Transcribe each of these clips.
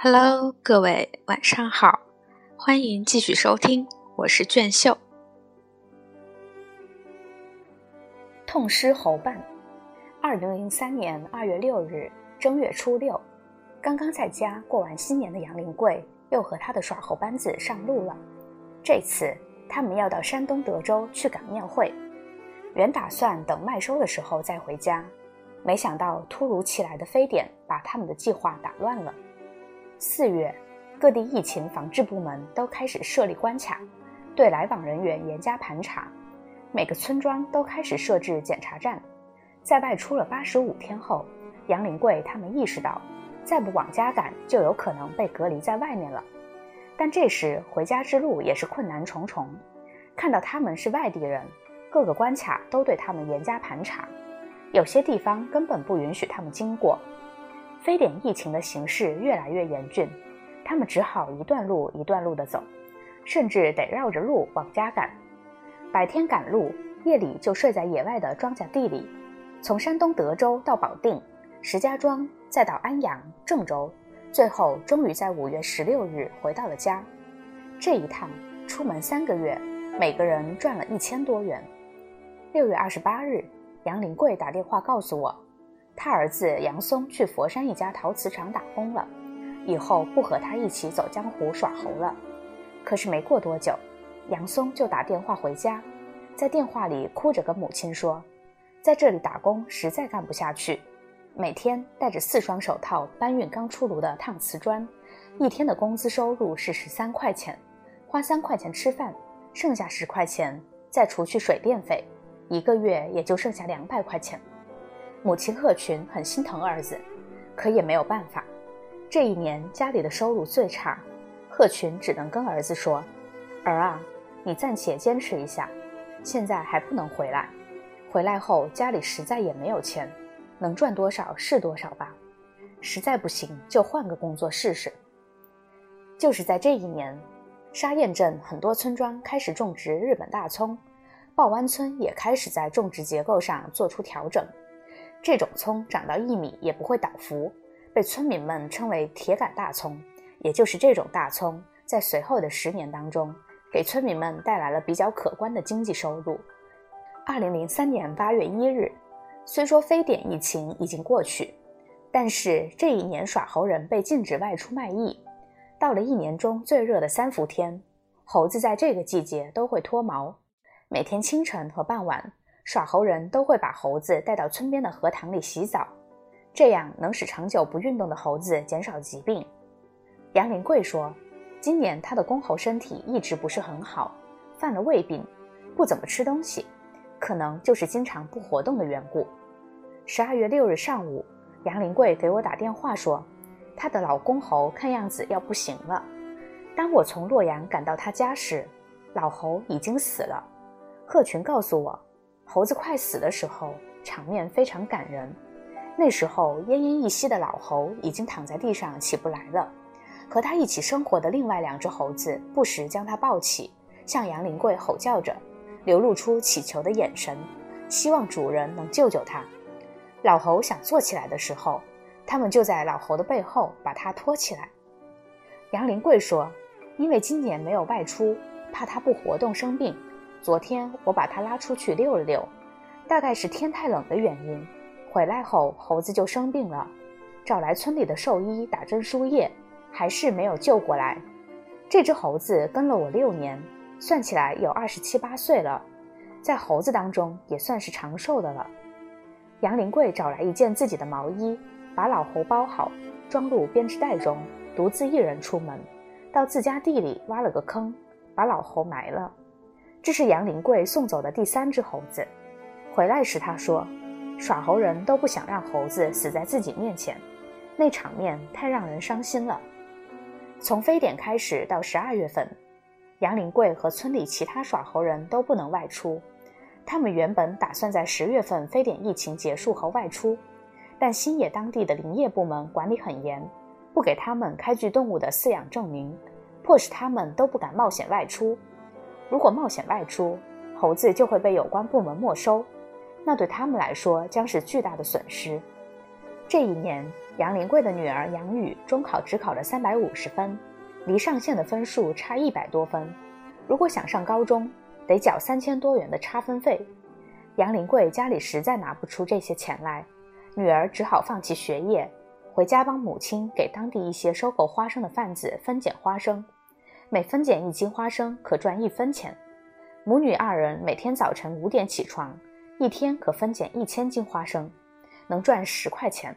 Hello，各位晚上好，欢迎继续收听，我是卷秀。痛失侯伴。二零零三年二月六日正月初六，刚刚在家过完新年的杨林贵又和他的耍猴班子上路了。这次他们要到山东德州去赶庙会，原打算等麦收的时候再回家，没想到突如其来的非典把他们的计划打乱了。四月，各地疫情防治部门都开始设立关卡，对来往人员严加盘查。每个村庄都开始设置检查站。在外出了八十五天后，杨林贵他们意识到，再不往家赶，就有可能被隔离在外面了。但这时回家之路也是困难重重。看到他们是外地人，各个关卡都对他们严加盘查，有些地方根本不允许他们经过。非典疫情的形势越来越严峻，他们只好一段路一段路的走，甚至得绕着路往家赶。白天赶路，夜里就睡在野外的庄稼地里。从山东德州到保定、石家庄，再到安阳、郑州，最后终于在五月十六日回到了家。这一趟出门三个月，每个人赚了一千多元。六月二十八日，杨林贵打电话告诉我。他儿子杨松去佛山一家陶瓷厂打工了，以后不和他一起走江湖耍猴了。可是没过多久，杨松就打电话回家，在电话里哭着跟母亲说，在这里打工实在干不下去，每天带着四双手套搬运刚出炉的烫瓷砖，一天的工资收入是十三块钱，花三块钱吃饭，剩下十块钱再除去水电费，一个月也就剩下两百块钱。母亲贺群很心疼儿子，可也没有办法。这一年家里的收入最差，贺群只能跟儿子说：“儿啊，你暂且坚持一下，现在还不能回来。回来后家里实在也没有钱，能赚多少是多少吧。实在不行就换个工作试试。”就是在这一年，沙堰镇很多村庄开始种植日本大葱，豹湾村也开始在种植结构上做出调整。这种葱长到一米也不会倒伏，被村民们称为“铁杆大葱”。也就是这种大葱，在随后的十年当中，给村民们带来了比较可观的经济收入。二零零三年八月一日，虽说非典疫情已经过去，但是这一年耍猴人被禁止外出卖艺。到了一年中最热的三伏天，猴子在这个季节都会脱毛，每天清晨和傍晚。耍猴人都会把猴子带到村边的河塘里洗澡，这样能使长久不运动的猴子减少疾病。杨林贵说，今年他的公猴身体一直不是很好，犯了胃病，不怎么吃东西，可能就是经常不活动的缘故。十二月六日上午，杨林贵给我打电话说，他的老公猴看样子要不行了。当我从洛阳赶到他家时，老猴已经死了。贺群告诉我。猴子快死的时候，场面非常感人。那时候奄奄一息的老猴已经躺在地上起不来了，和他一起生活的另外两只猴子不时将他抱起，向杨林贵吼叫着，流露出乞求的眼神，希望主人能救救他。老猴想坐起来的时候，他们就在老猴的背后把他拖起来。杨林贵说：“因为今年没有外出，怕他不活动生病。”昨天我把它拉出去溜了溜，大概是天太冷的原因。回来后猴子就生病了，找来村里的兽医打针输液，还是没有救过来。这只猴子跟了我六年，算起来有二十七八岁了，在猴子当中也算是长寿的了。杨林贵找来一件自己的毛衣，把老猴包好，装入编织袋中，独自一人出门，到自家地里挖了个坑，把老猴埋了。这是杨林贵送走的第三只猴子。回来时他说：“耍猴人都不想让猴子死在自己面前，那场面太让人伤心了。”从非典开始到十二月份，杨林贵和村里其他耍猴人都不能外出。他们原本打算在十月份非典疫情结束后外出，但新野当地的林业部门管理很严，不给他们开具动物的饲养证明，迫使他们都不敢冒险外出。如果冒险外出，猴子就会被有关部门没收，那对他们来说将是巨大的损失。这一年，杨林贵的女儿杨雨中考只考了三百五十分，离上限的分数差一百多分。如果想上高中，得缴三千多元的差分费。杨林贵家里实在拿不出这些钱来，女儿只好放弃学业，回家帮母亲给当地一些收购花生的贩子分拣花生，每分拣一斤花生可赚一分钱。母女二人每天早晨五点起床，一天可分拣一千斤花生，能赚十块钱。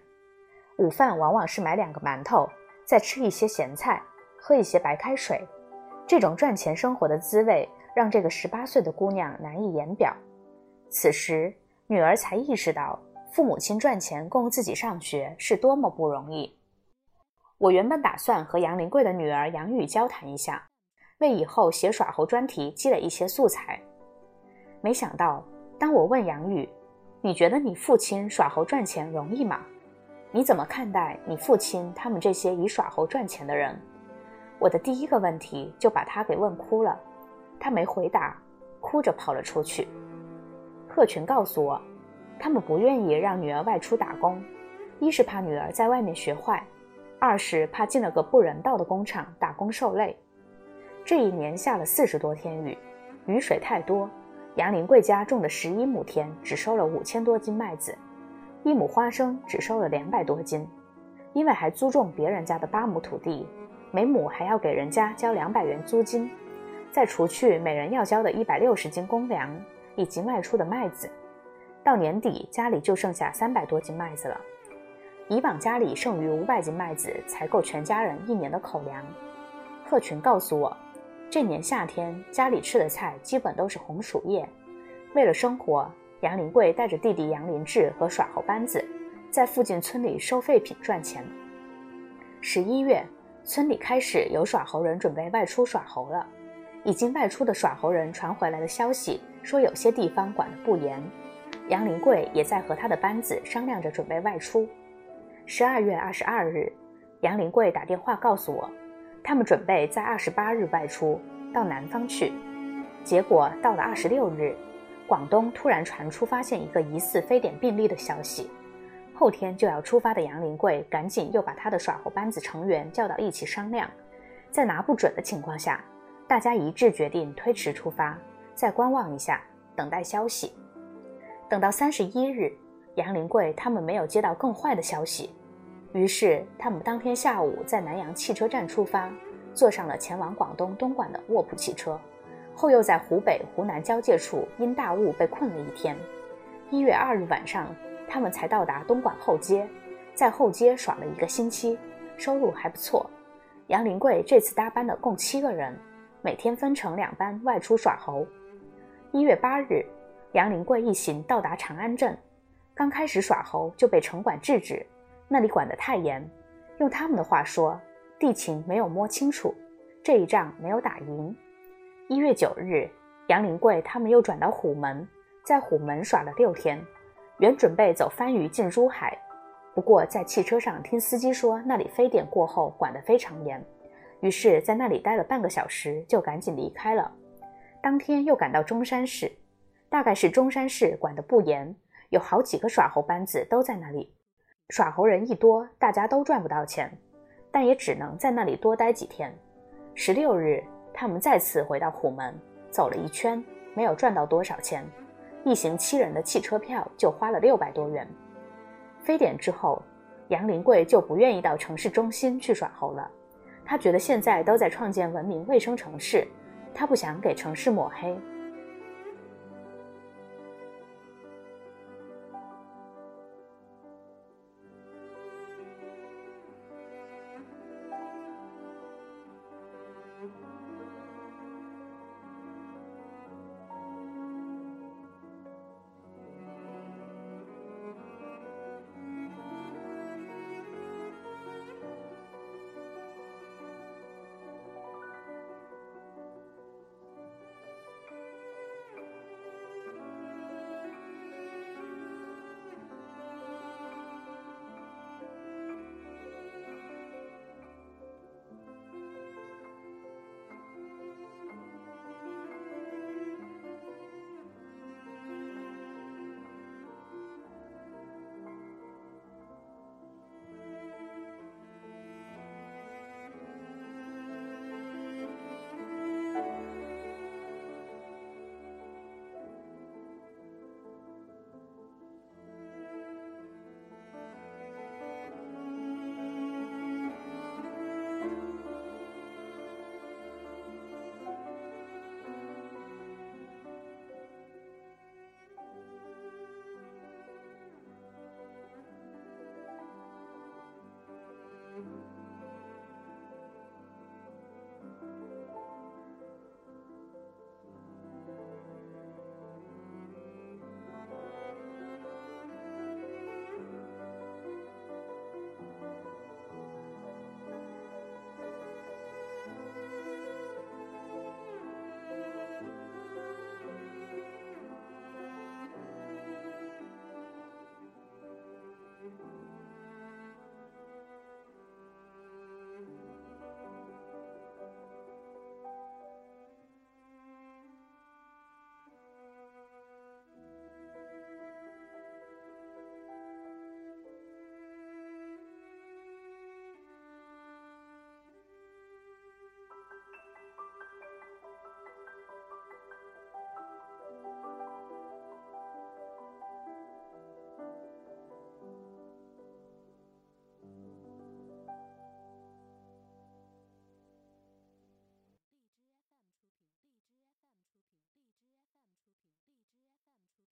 午饭往往是买两个馒头，再吃一些咸菜，喝一些白开水。这种赚钱生活的滋味，让这个十八岁的姑娘难以言表。此时，女儿才意识到父母亲赚钱供自己上学是多么不容易。我原本打算和杨林贵的女儿杨雨交谈一下。为以后写耍猴专题积累一些素材，没想到，当我问杨宇：“你觉得你父亲耍猴赚钱容易吗？你怎么看待你父亲他们这些以耍猴赚钱的人？”我的第一个问题就把他给问哭了，他没回答，哭着跑了出去。贺群告诉我，他们不愿意让女儿外出打工，一是怕女儿在外面学坏，二是怕进了个不人道的工厂打工受累。这一年下了四十多天雨，雨水太多，杨林贵家种的十一亩田只收了五千多斤麦子，一亩花生只收了两百多斤，因为还租种别人家的八亩土地，每亩还要给人家交两百元租金，再除去每人要交的一百六十斤公粮以及卖出的麦子，到年底家里就剩下三百多斤麦子了。以往家里剩余五百斤麦子才够全家人一年的口粮。贺群告诉我。这年夏天，家里吃的菜基本都是红薯叶。为了生活，杨林贵带着弟弟杨林志和耍猴班子，在附近村里收废品赚钱。十一月，村里开始有耍猴人准备外出耍猴了。已经外出的耍猴人传回来的消息说，有些地方管得不严。杨林贵也在和他的班子商量着准备外出。十二月二十二日，杨林贵打电话告诉我。他们准备在二十八日外出到南方去，结果到了二十六日，广东突然传出发现一个疑似非典病例的消息。后天就要出发的杨林贵赶紧又把他的耍猴班子成员叫到一起商量，在拿不准的情况下，大家一致决定推迟出发，再观望一下，等待消息。等到三十一日，杨林贵他们没有接到更坏的消息。于是，他们当天下午在南阳汽车站出发，坐上了前往广东东莞的卧铺汽车，后又在湖北、湖南交界处因大雾被困了一天。一月二日晚上，他们才到达东莞后街，在后街耍了一个星期，收入还不错。杨林贵这次搭班的共七个人，每天分成两班外出耍猴。一月八日，杨林贵一行到达长安镇，刚开始耍猴就被城管制止。那里管得太严，用他们的话说，地形没有摸清楚，这一仗没有打赢。一月九日，杨林贵他们又转到虎门，在虎门耍了六天，原准备走番禺进珠海，不过在汽车上听司机说那里非典过后管得非常严，于是在那里待了半个小时就赶紧离开了。当天又赶到中山市，大概是中山市管得不严，有好几个耍猴班子都在那里。耍猴人一多，大家都赚不到钱，但也只能在那里多待几天。十六日，他们再次回到虎门，走了一圈，没有赚到多少钱，一行七人的汽车票就花了六百多元。非典之后，杨林贵就不愿意到城市中心去耍猴了，他觉得现在都在创建文明卫生城市，他不想给城市抹黑。